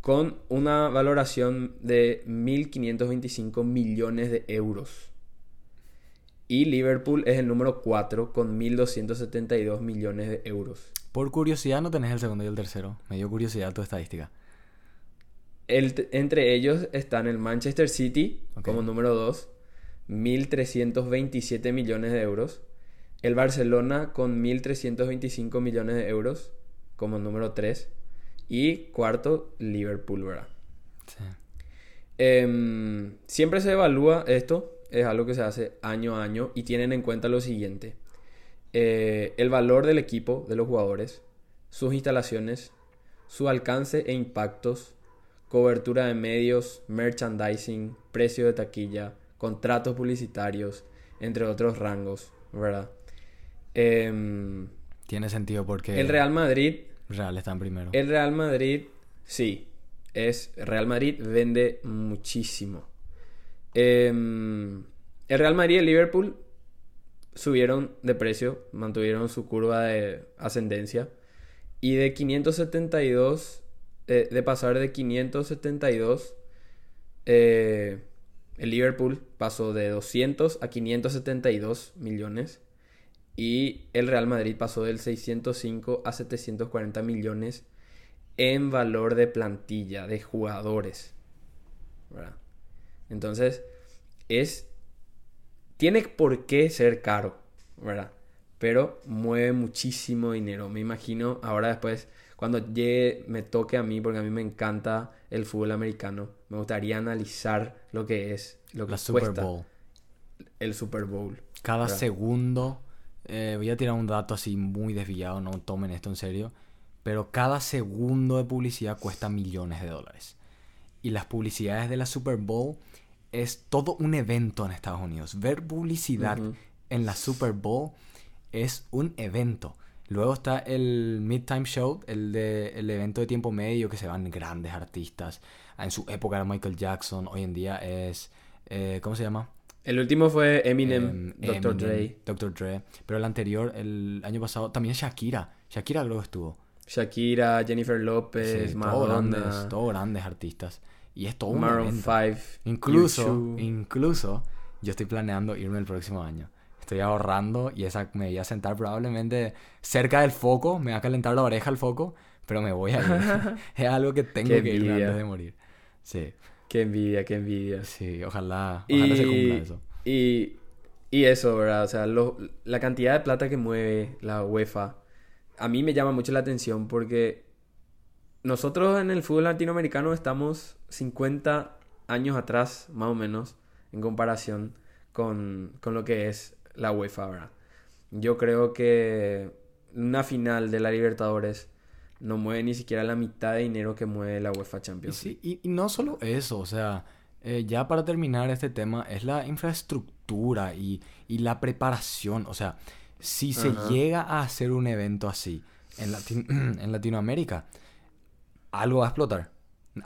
con una valoración de 1.525 millones de euros. Y Liverpool es el número 4 con 1.272 millones de euros. Por curiosidad no tenés el segundo y el tercero. Me dio curiosidad tu estadística. El- entre ellos están el Manchester City como número 2, 1.327 millones de euros. El Barcelona con 1.325 millones de euros como número 3. Y cuarto, Liverpool, ¿verdad? Sí. Em, siempre se evalúa esto, es algo que se hace año a año y tienen en cuenta lo siguiente. Eh, el valor del equipo, de los jugadores, sus instalaciones, su alcance e impactos, cobertura de medios, merchandising, precio de taquilla, contratos publicitarios, entre otros rangos, ¿verdad? Em, Tiene sentido porque el Real Madrid Real está en primero. el Real Madrid, sí, es Real Madrid vende muchísimo. Em, el Real Madrid y el Liverpool subieron de precio, mantuvieron su curva de ascendencia y de 572, eh, de pasar de 572, eh, el Liverpool pasó de 200 a 572 millones y el Real Madrid pasó del 605 a 740 millones en valor de plantilla, de jugadores. ¿verdad? Entonces, es. Tiene por qué ser caro, ¿verdad? Pero mueve muchísimo dinero. Me imagino ahora después, cuando llegue, me toque a mí, porque a mí me encanta el fútbol americano, me gustaría analizar lo que es, lo que La Super cuesta Bowl. el Super Bowl. Cada ¿verdad? segundo, eh, voy a tirar un dato así muy desviado, no tomen esto en serio, pero cada segundo de publicidad cuesta millones de dólares. Y las publicidades de la Super Bowl es todo un evento en Estados Unidos. Ver publicidad en la Super Bowl es un evento. Luego está el Midtime Show, el, de, el evento de tiempo medio que se van grandes artistas. En su época era Michael Jackson, hoy en día es... eh, ¿Cómo se llama? El último fue Eminem, Em, Dr. Eminem, Dre, Dr. Dre. Pero el anterior, el año pasado, también Shakira. Shakira luego estuvo. Shakira, Jennifer López, Sí, todos grandes, Madonna, todos grandes artistas. Y es todo un Maroon evento. 5, Incluso, U2. incluso, yo estoy planeando irme el próximo año. Estoy ahorrando y esa me voy a sentar probablemente cerca del foco. Me va a calentar la oreja el foco, pero me voy a ir. *laughs* *laughs* es algo que tengo que envidia. antes de morir. Sí, Qué envidia, qué envidia. sí, ojalá, ojalá se cumpla Y, eso. y Y eso, ¿verdad? O sea, lo- la cantidad de plata que mueve la UEFA a mí me llama mucho la atención porque nosotros en el fútbol latinoamericano estamos 50 años atrás, más o menos, en comparación con, con lo que es la UEFA, ¿verdad? Yo creo que una final de la Libertadores no mueve ni siquiera la mitad de dinero que mueve la UEFA Y, Champions sí, League. y, y no solo eso, o sea, eh, ya para terminar este tema, es la infraestructura y, y la preparación. O sea, si se Ajá. llega a hacer un evento así en, Latin- *clears throat* en Latinoamérica, algo va a explotar.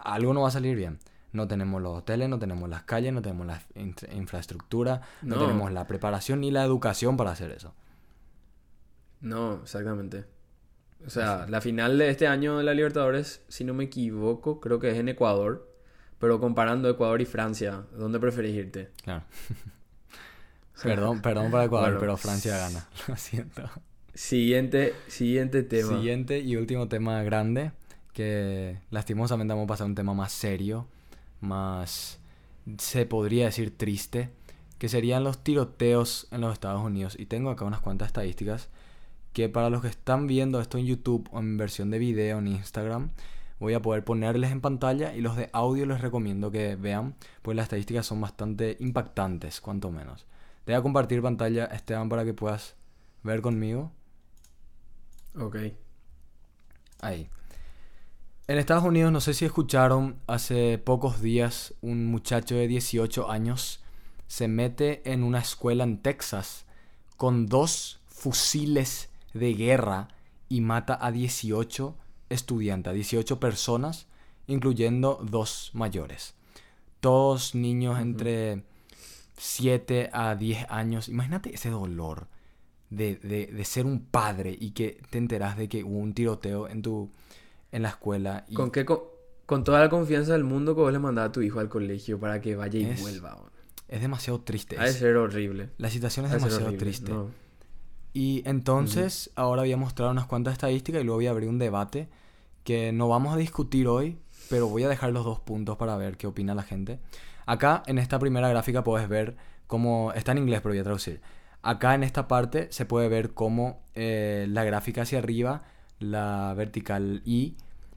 Algo no va a salir bien. No tenemos los hoteles, no tenemos las calles, no tenemos la infra- infraestructura, no, No. tenemos la preparación ni la educación para hacer eso. No, exactamente. O sea, la final de este año de la Libertadores, si no me equivoco, creo que es en Ecuador. Pero comparando Ecuador y Francia, ¿dónde preferís irte? Claro. *laughs* perdón, perdón para Ecuador, Bueno. pero Francia gana. *laughs* Lo siento. Siguiente, siguiente tema. Siguiente y último tema grande, que lastimosamente vamos a pasar a un tema más serio, más, se podría decir triste, que serían los tiroteos en los Estados Unidos. Y tengo acá unas cuantas estadísticas que para los que están viendo esto en YouTube o en versión de video en Instagram, voy a poder ponerles en pantalla y los de audio les recomiendo que vean, pues las estadísticas son bastante impactantes, cuanto menos. Te voy a compartir pantalla, Esteban, para que puedas ver conmigo. Ok. Ahí. En Estados Unidos, no sé si escucharon, hace pocos días un muchacho de 18 años se mete en una escuela en Texas con dos fusiles de guerra y mata a 18 estudiantes, a 18 personas, incluyendo dos mayores. Todos niños entre 7 a 10 años. Imagínate ese dolor de, de- de ser un padre y que te enteras de que hubo un tiroteo en tu en la escuela y ¿Con qué? co- Con, toda la confianza del mundo que vos le mandás a tu hijo al colegio para que vaya y Es- vuelva. weón. es demasiado triste. Ha de Es- ser horrible. la situación es Ha demasiado horrible, triste. no. Y entonces, ahora voy a mostrar unas cuantas estadísticas y luego voy a abrir un debate que no vamos a discutir hoy, pero voy a dejar los dos puntos para ver qué opina la gente. Acá, en esta primera gráfica, puedes ver cómo... Está en inglés, pero voy a traducir. Acá en esta parte se puede ver cómo eh, la gráfica hacia arriba, la vertical Y,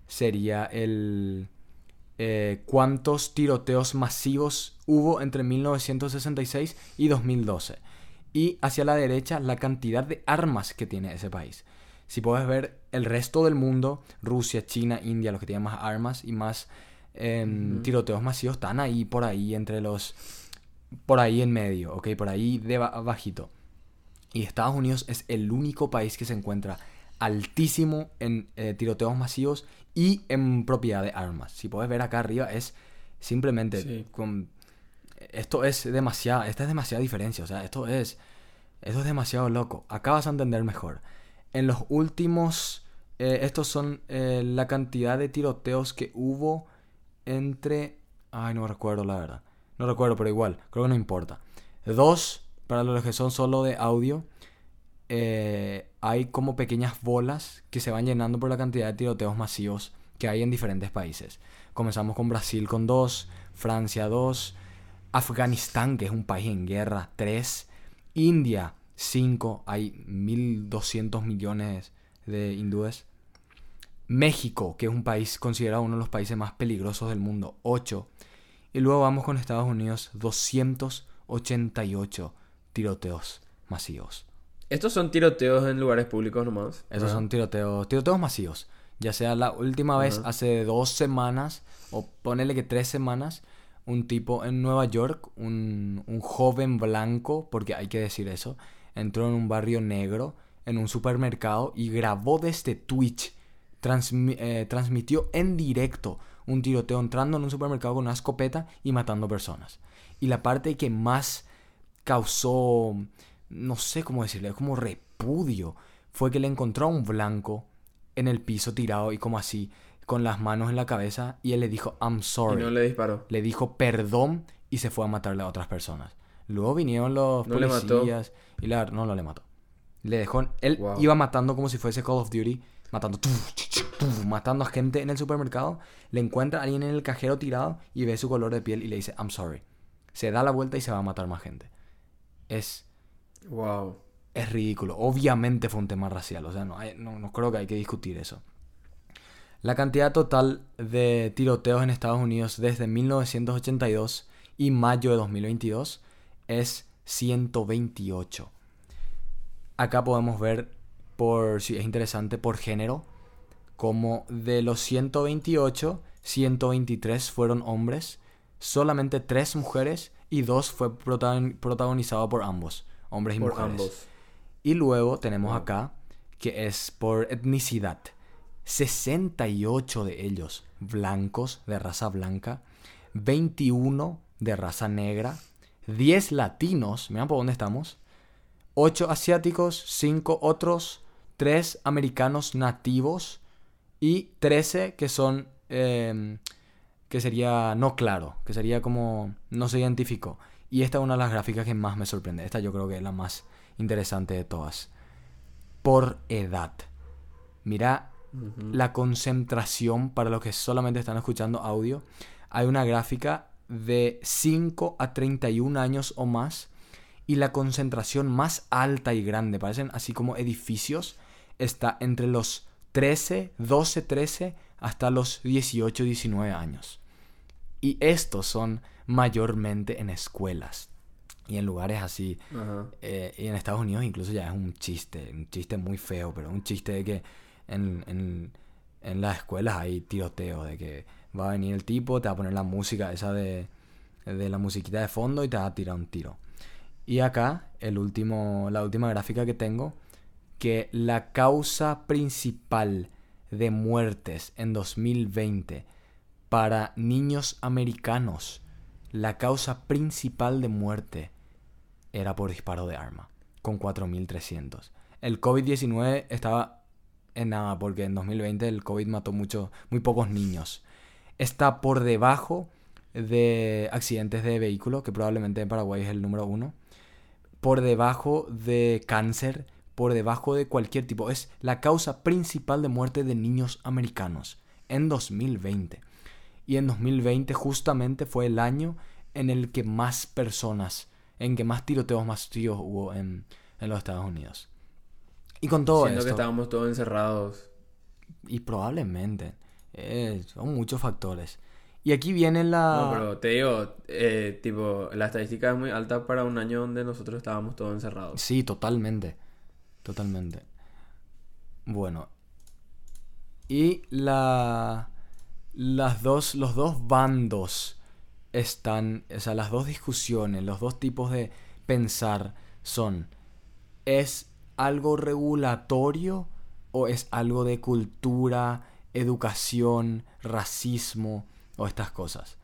sería el... eh, cuántos tiroteos masivos hubo entre 1966 y 2012 y hacia la derecha la cantidad de armas que tiene ese país. Si puedes ver el resto del mundo, Rusia, China, India, los que tienen más armas y más em, tiroteos masivos, están ahí por ahí entre los... por ahí en medio, ¿ok? Por ahí de ba- bajito. Y Estados Unidos es el único país que se encuentra altísimo en eh, tiroteos masivos y en propiedad de armas. Si puedes ver acá arriba es simplemente Sí. con esto es demasiada, esta es demasiada diferencia, o sea, esto es esto es demasiado loco. Acá vas a entender mejor. En los últimos eh, estos son eh, la cantidad de tiroteos que hubo entre ay, no recuerdo la verdad. No recuerdo, pero igual, creo que no importa. Dos, para los que son solo de audio, eh, hay como pequeñas bolas que se van llenando por la cantidad de tiroteos masivos que hay en diferentes países. Comenzamos con Brasil con 2, Francia 2, Afganistán, que es un país en guerra, 3, India 5, hay 1.200 millones de hindúes. México, que es un país considerado uno de los países más peligrosos del mundo, 8. Y luego vamos con Estados Unidos, 288 tiroteos masivos. Estos son tiroteos en lugares públicos nomás. Esos ¿verdad? son tiroteos, tiroteos masivos. Ya sea la última vez Ajá. hace dos semanas, o ponele que tres semanas, un tipo en Nueva York, un, un joven blanco, porque hay que decir eso, entró en un barrio negro, en un supermercado, y grabó desde Twitch, transmi- eh, transmitió en directo un tiroteo entrando en un supermercado con una escopeta y matando personas. Y la parte que más causó, no sé cómo decirle, como repudio, fue que le encontró a un blanco en el piso tirado y como así, con las manos en la cabeza, y él le dijo, I'm Y sorry. no le disparó. Le dijo perdón y se fue a matarle a otras personas. Luego vinieron los policías y la no, no le mató. Le dejó, él Wow. iba matando como si fuese Call of Duty, matando, tuf, tuf, matando a gente en el supermercado. Le encuentra a alguien en el cajero tirado y ve su color de piel y le dice, I'm sorry. Se da la vuelta y se va a matar más gente. Es Wow. Es ridículo. Obviamente fue un tema racial. O sea, no, hay- no, no creo que hay que discutir eso. La cantidad total de tiroteos en Estados Unidos desde 1982 y mayo de 2022 es 128. Acá podemos ver, por si es interesante, por género, como de los 128, 123 fueron hombres, solamente 3 mujeres y 2 fue protagon- protagonizado por ambos, hombres y Por mujeres. ambos. Y luego tenemos Wow. acá que es por etnicidad. 68 de ellos blancos, de raza blanca, 21 de raza negra, 10 latinos, miren por dónde estamos, 8 asiáticos, 5 otros, 3 americanos nativos y 13 que son, eh, que sería no claro, que sería como no se identificó. Y esta es una de las gráficas que más me sorprende. Esta yo creo que es la más interesante de todas. Por edad. Mira la concentración para los que solamente están escuchando audio. Hay una gráfica de 5 a 31 años o más y la concentración más alta y grande, parecen así como edificios, está entre los 13, 12, 13 hasta los 18, 19 años. Y estos son mayormente en escuelas y en lugares así eh, y en Estados Unidos incluso ya es un chiste, un chiste muy feo, pero un chiste de que en, en, en las escuelas hay tiroteo, de que va a venir el tipo, te va a poner la música esa de, de la musiquita de fondo y te va a tirar un tiro. Y acá, el último, la última gráfica que tengo, que la causa principal de muertes en 2020 para niños americanos, la causa principal de muerte era por disparo de arma, con 4.300. El COVID-19 estaba en nada, porque en 2020 el COVID mató mucho, muy pocos niños. Está por debajo de accidentes de vehículo, que probablemente en Paraguay es el número uno. Por debajo de cáncer, por debajo de cualquier tipo. Es la causa principal de muerte de niños americanos en 2020. Y en 2020 justamente fue el año en el que más personas, en que más tiroteos masivos hubo en, en los Estados Unidos. Y con todo Siento que esto, estábamos todos encerrados. y probablemente, eh, son muchos factores. Y aquí viene la... No, pero te digo, eh, tipo, la estadística es muy alta para un año donde nosotros estábamos todos encerrados. Sí, totalmente. Totalmente. Bueno. Y la. Las dos. Los dos bandos están. O sea, las dos discusiones, los dos tipos de pensar son. ¿Es algo regulatorio? ¿O es algo de cultura, educación, racismo? O estas cosas.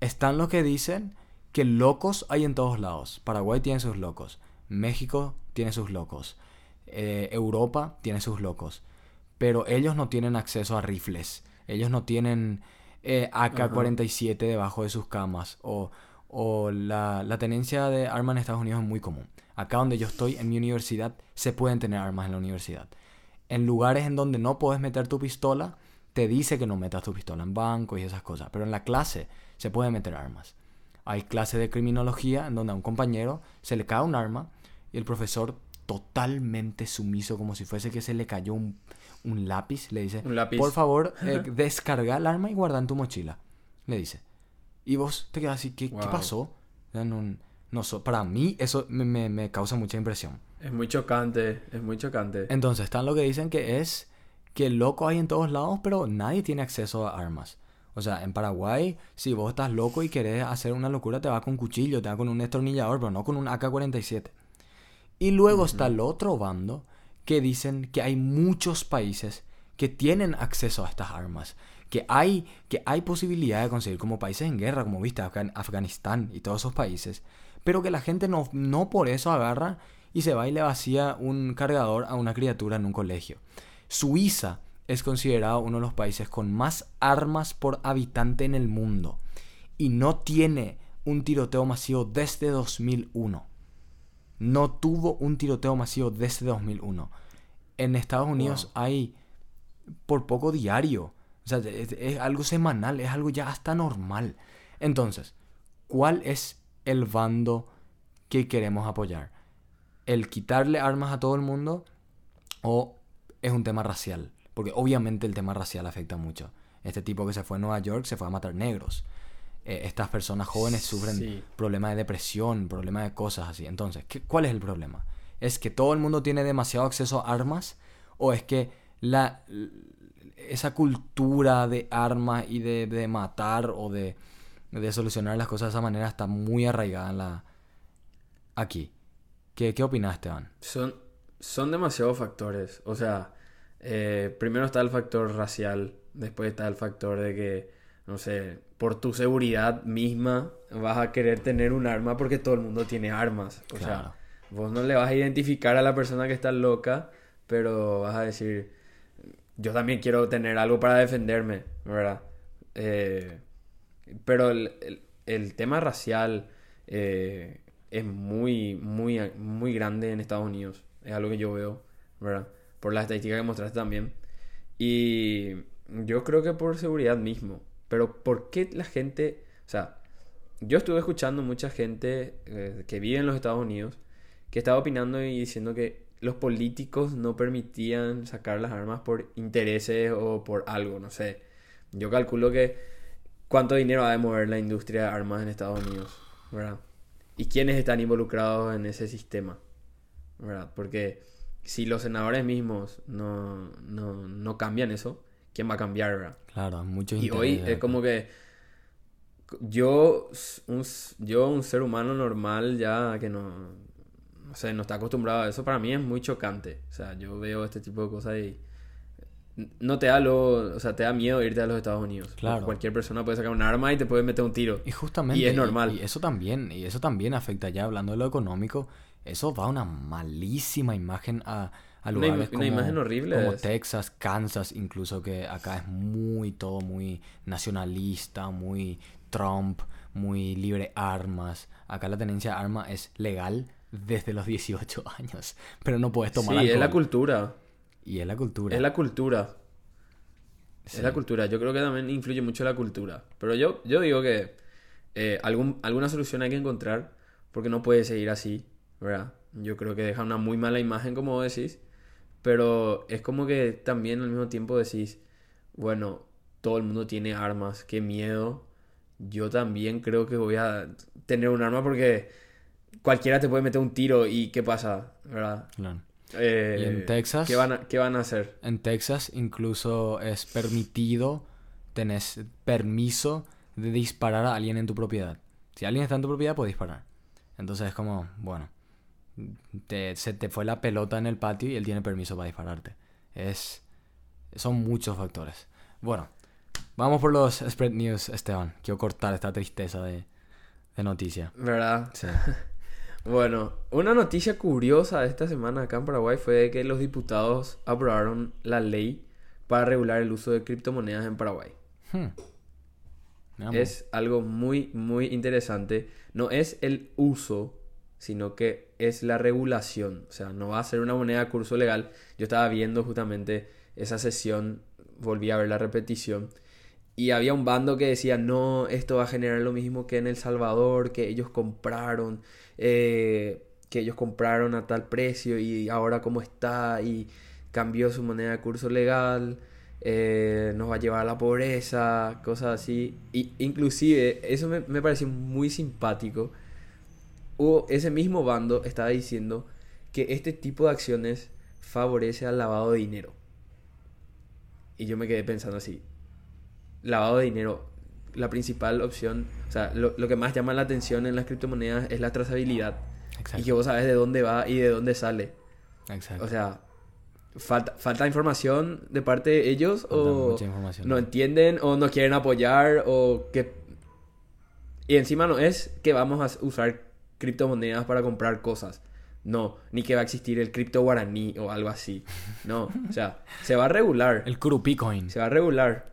Están los que dicen que locos hay en todos lados. Paraguay tiene sus locos. México tiene sus locos. eh, Europa tiene sus locos. Pero ellos no tienen acceso a rifles. Ellos no tienen eh, AK-47 debajo de sus camas. O, o la, la tenencia de armas en Estados Unidos es muy común. Acá donde yo estoy, en mi universidad, se pueden tener armas en la universidad. En lugares en donde no puedes meter tu pistola, te dice que no metas tu pistola en bancos y esas cosas. Pero en la clase se pueden meter armas. Hay clases de criminología en donde a un compañero se le cae un arma y el profesor totalmente sumiso, como si fuese que se le cayó un, un lápiz, le dice, Un lápiz. por favor, eh, descarga el arma y guarda en tu mochila, le dice. Y vos te quedas así, ¿qué, ¿qué Wow. pasó? No, no so- para mí eso me, me- me causa mucha impresión. Es muy chocante, es muy chocante. Entonces, están lo que dicen que es que loco hay en todos lados, pero nadie tiene acceso a armas. O sea, en Paraguay, si vos estás loco y querés hacer una locura, te vas con cuchillo, te vas con un destornillador, pero no con un AK-47. Y luego está el otro bando que dicen que hay muchos países que tienen acceso a estas armas. Que hay, que hay posibilidad de conseguir como países en guerra, como viste, Afgan- Afganistán y todos esos países. Pero que la gente no, no por eso agarra y se va y le vacía un cargador a una criatura en un colegio. Suiza es considerado uno de los países con más armas por habitante en el mundo. Y no tiene un tiroteo masivo desde 2001 no tuvo un tiroteo masivo desde 2001. En Estados Unidos Wow. hay por poco diario. O sea, es, es algo semanal, es algo ya hasta normal. Entonces, ¿cuál es el bando que queremos apoyar? el quitarle armas a todo el mundo o es un tema racial. Porque obviamente el tema racial afecta mucho. Este tipo que se fue a Nueva York se fue a matar negros. Eh, estas personas jóvenes sufren Sí. problemas de depresión, problemas de cosas así. Entonces, ¿qué- ¿cuál es el problema? ¿Es que todo el mundo tiene demasiado acceso a armas? ¿O es que la, esa cultura de armas y de, de matar o de, de solucionar las cosas de esa manera está muy arraigada en la, aquí? ¿Qué, qué opinas, Esteban? Son, son demasiados factores. O sea, eh, primero está el factor racial, después está el factor de que, no sé, por tu seguridad misma vas a querer tener un arma porque todo el mundo tiene armas. O Claro. sea, vos no le vas a identificar a la persona que está loca, pero vas a decir, yo también quiero tener algo para defenderme, ¿verdad? Eh, pero el, el- el tema racial eh, es muy, muy, muy grande en Estados Unidos. Es algo que yo veo, ¿verdad? Por las estadísticas que mostraste también. Y yo creo que por seguridad mismo. Pero ¿por qué la gente... O sea, yo estuve escuchando mucha gente eh, que vive en los Estados Unidos que estaba opinando y diciendo que los políticos no permitían sacar las armas por intereses o por algo, no sé. Yo calculo que cuánto dinero ha de mover la industria de armas en Estados Unidos, ¿verdad? Y quiénes están involucrados en ese sistema, ¿verdad? Porque si los senadores mismos no, no, no cambian eso, ¿quién va a cambiar, verdad? Claro, hay muchos Y hoy es como que yo, un, yo, un ser humano normal ya que no, no sé, no está acostumbrado a eso, para mí es muy chocante. O sea, yo veo este tipo de cosas y no te da lo, o sea, te da miedo irte a los Estados Unidos. Porque Claro. Cualquier persona puede sacar un arma y te puede meter un tiro. Y justamente. Y es normal. Y, eso también, y eso también afecta ya, hablando de lo económico, eso va una malísima imagen a, a Una lugares una imagen horrible como. Texas, Kansas, incluso que acá es muy todo muy nacionalista, muy Trump, muy libre armas. Acá la tenencia de armas es legal desde los *laughs* 18 años, pero no puedes tomar Sí, es la alcohol. cultura. Y es la cultura. Es la cultura. Sí. Es la cultura. Yo creo que también influye mucho la cultura. Pero yo, yo digo que eh, algún, alguna solución hay que encontrar porque no puede seguir así, ¿verdad? Yo creo que deja una muy mala imagen, como decís. Pero es como que también al mismo tiempo decís, bueno, todo el mundo tiene armas, qué miedo. Yo también creo que voy a tener un arma porque cualquiera te puede meter un tiro y ¿qué pasa? ¿Verdad? Claro. Eh, Y en Texas- ¿qué van, a, ¿Qué van a hacer? En Texas incluso es permitido, tenés permiso de disparar a alguien en tu propiedad. Si alguien está en tu propiedad, puedes disparar. Entonces es como, bueno, te- se te fue la pelota en el patio y él tiene permiso para dispararte. Es, son muchos factores. Bueno, vamos por los spread news, Esteban. Quiero cortar esta tristeza de, de noticia. ¿Verdad? Sí. *laughs* Bueno, una noticia curiosa de esta semana acá en Paraguay fue que los diputados aprobaron la ley para regular el uso de criptomonedas en Paraguay. Hmm. Es algo muy, muy interesante. No es el uso, sino que es la regulación. O sea, no va a ser una moneda a curso legal. Yo estaba viendo justamente esa sesión, volví a ver la repetición. Y había un bando que decía, no, esto va a generar lo mismo que en El Salvador, que ellos compraron, eh, que ellos compraron a tal precio y ahora cómo está y cambió su moneda de curso legal, eh, nos va a llevar a la pobreza, cosas así. Y inclusive, eso me, me pareció muy simpático. Hubo, ese mismo bando estaba diciendo que este tipo de acciones favorece al lavado de dinero. Y yo me quedé pensando así, lavado de dinero, la principal opción, o sea, lo, lo que más llama la atención en las criptomonedas es la trazabilidad. Y Exacto. que vos sabes de dónde va y de dónde sale. Exacto. O sea, falta, falta información de parte de ellos Falta o no entienden o no quieren apoyar o que... Y encima no es que vamos a usar criptomonedas para comprar cosas. No, ni que va a existir el cripto guaraní o algo así. No, o sea, *laughs* se va a regular. El Kurupi Coin. Se va a regular.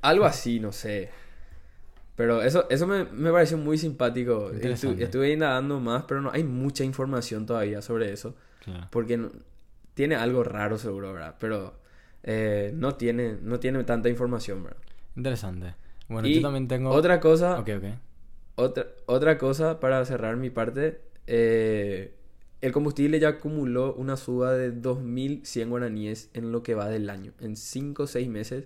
Algo así, no sé. Pero eso, eso me, me pareció muy simpático. Estu- Interesante. estuve indagando más, pero no hay mucha información todavía sobre eso. Claro. Porque no- tiene algo raro seguro, ¿verdad? Pero eh, no, tiene, no tiene tanta información, ¿verdad? Interesante. Bueno, Y yo también tengo... Otra cosa, Ok, ok. Otra, otra cosa para cerrar mi parte. eh, el combustible ya acumuló una suba de 2.100 guaraníes en lo que va del año. En 5 o 6 meses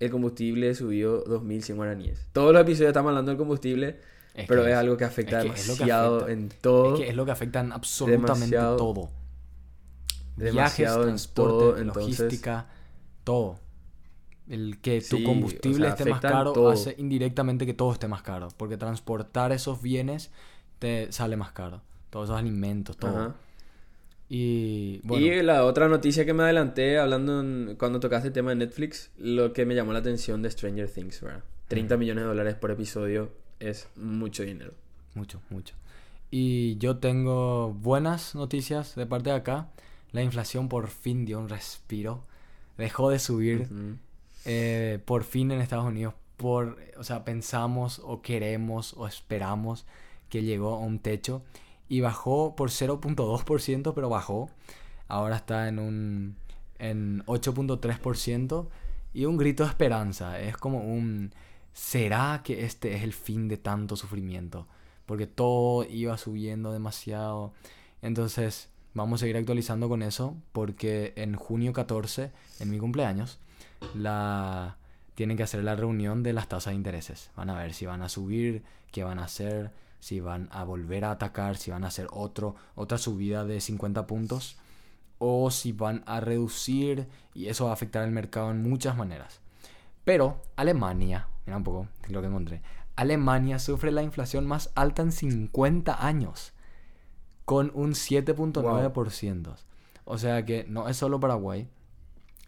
el combustible subió 2.100 guaraníes. Todos los episodios estamos hablando del combustible, Es pero es es- algo que afecta es que es lo que demasiado afecta. en todo. Es que es lo que afecta en absolutamente todo. Viajes, transporte, entonces- logística, todo. El que tu combustible o sea, esté más caro todo. hace indirectamente que todo esté más caro. Porque transportar esos bienes te sale más caro. Todos esos alimentos, todo. Ajá. Y bueno, Y la otra noticia que me adelanté hablando en- cuando tocaste el tema de Netflix, lo que me llamó la atención de Stranger Things, ¿verdad? 30 millones de dólares por episodio es mucho dinero. mucho, mucho. Y yo tengo buenas noticias de parte de acá. La inflación por fin dio un respiro. Dejó de subir. Eh, por fin en Estados Unidos, por, o sea, pensamos o queremos o esperamos que llegó a un techo y bajó por 0.2%, pero bajó. Ahora está en un en 8.3% y un grito de esperanza. Es como un ¿será que este es el fin de tanto sufrimiento? Porque todo iba subiendo demasiado. Entonces, vamos a seguir actualizando con eso porque en junio 14, en mi cumpleaños, la tienen que hacer la reunión de las tasas de intereses. Van a ver si van a subir, qué van a hacer, si van a volver a atacar, si van a hacer otro, otra subida de 50 puntos o si van a reducir y eso va a afectar el mercado en muchas maneras. Pero Alemania, mira un poco lo que encontré. Alemania sufre la inflación más alta en 50 años con un 7.9%. O sea que no es solo Paraguay,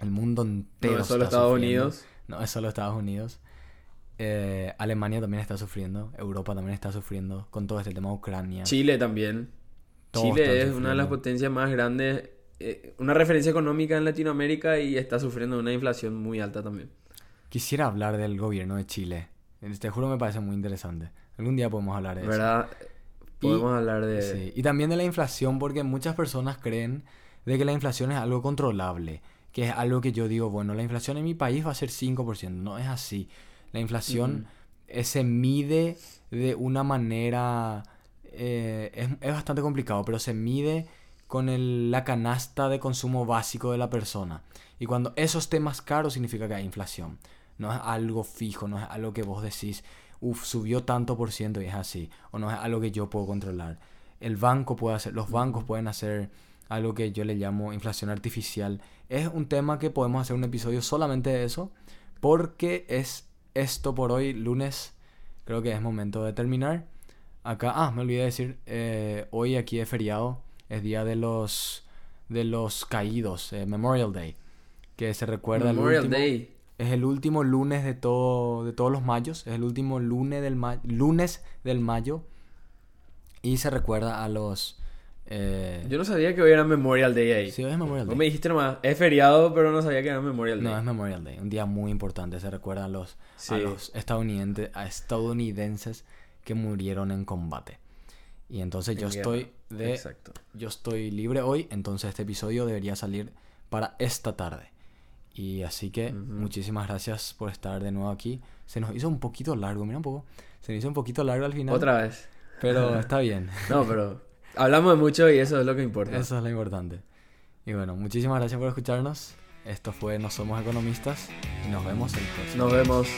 el mundo entero No es solo está Estados sufriendo. Unidos. No es solo Estados Unidos. Eh, Alemania también está sufriendo, Europa también está sufriendo con todo este tema de Ucrania. Chile también. Todos Chile es una de las potencias más grandes, eh, una referencia económica en Latinoamérica y está sufriendo una inflación muy alta también. Quisiera hablar del gobierno de Chile. Te juro me parece muy interesante. Algún día podemos hablar de eso. ¿Verdad? Podemos hablar de... Sí, y también de la inflación, porque muchas personas creen de que la inflación es algo controlable, que es algo que yo digo, bueno, la inflación en mi país va a ser 5%, no es así. La inflación eh, se mide de una manera, eh, es, es bastante complicado, pero se mide con el- la canasta de consumo básico de la persona. Y cuando eso esté más caro significa que hay inflación. No es algo fijo, no es algo que vos decís, uff, subió tanto por ciento y es así. O no es algo que yo puedo controlar. El banco puede hacer, los bancos pueden hacer algo que yo le llamo inflación artificial. Es un tema que podemos hacer un episodio solamente de eso. Porque es esto por hoy, lunes. Creo que es momento de terminar. Acá, ah, me olvidé de decir, eh, hoy aquí es feriado. Es día de los, de los caídos, eh, Memorial Day. Que se recuerda el Memorial último- Day. es el último lunes de todo de todos los mayos, es el último lunes del ma- lunes del mayo y se recuerda a los eh, Yo no sabía que hoy era Memorial Day ahí. sí, hoy es Memorial Vos Day. me dijiste nomás, es feriado, pero no sabía que era Memorial Day. No, es Memorial Day, un día muy importante, se recuerda a los a Sí. los estadounidenses, a estadounidenses que murieron en combate. Y entonces yo guerra. estoy de Exacto. yo estoy libre hoy, entonces este episodio debería salir para esta tarde. Y así que Ujú. muchísimas gracias por estar de nuevo aquí. Se nos hizo un poquito largo, mira un poco. Se nos hizo un poquito largo al final. Otra vez. Pero *laughs* está bien. No, pero hablamos de mucho y eso es lo que importa. Eso es lo importante. Y bueno, muchísimas gracias por escucharnos. Esto fue No Somos Economistas y nos vemos el próximo. Nos vemos.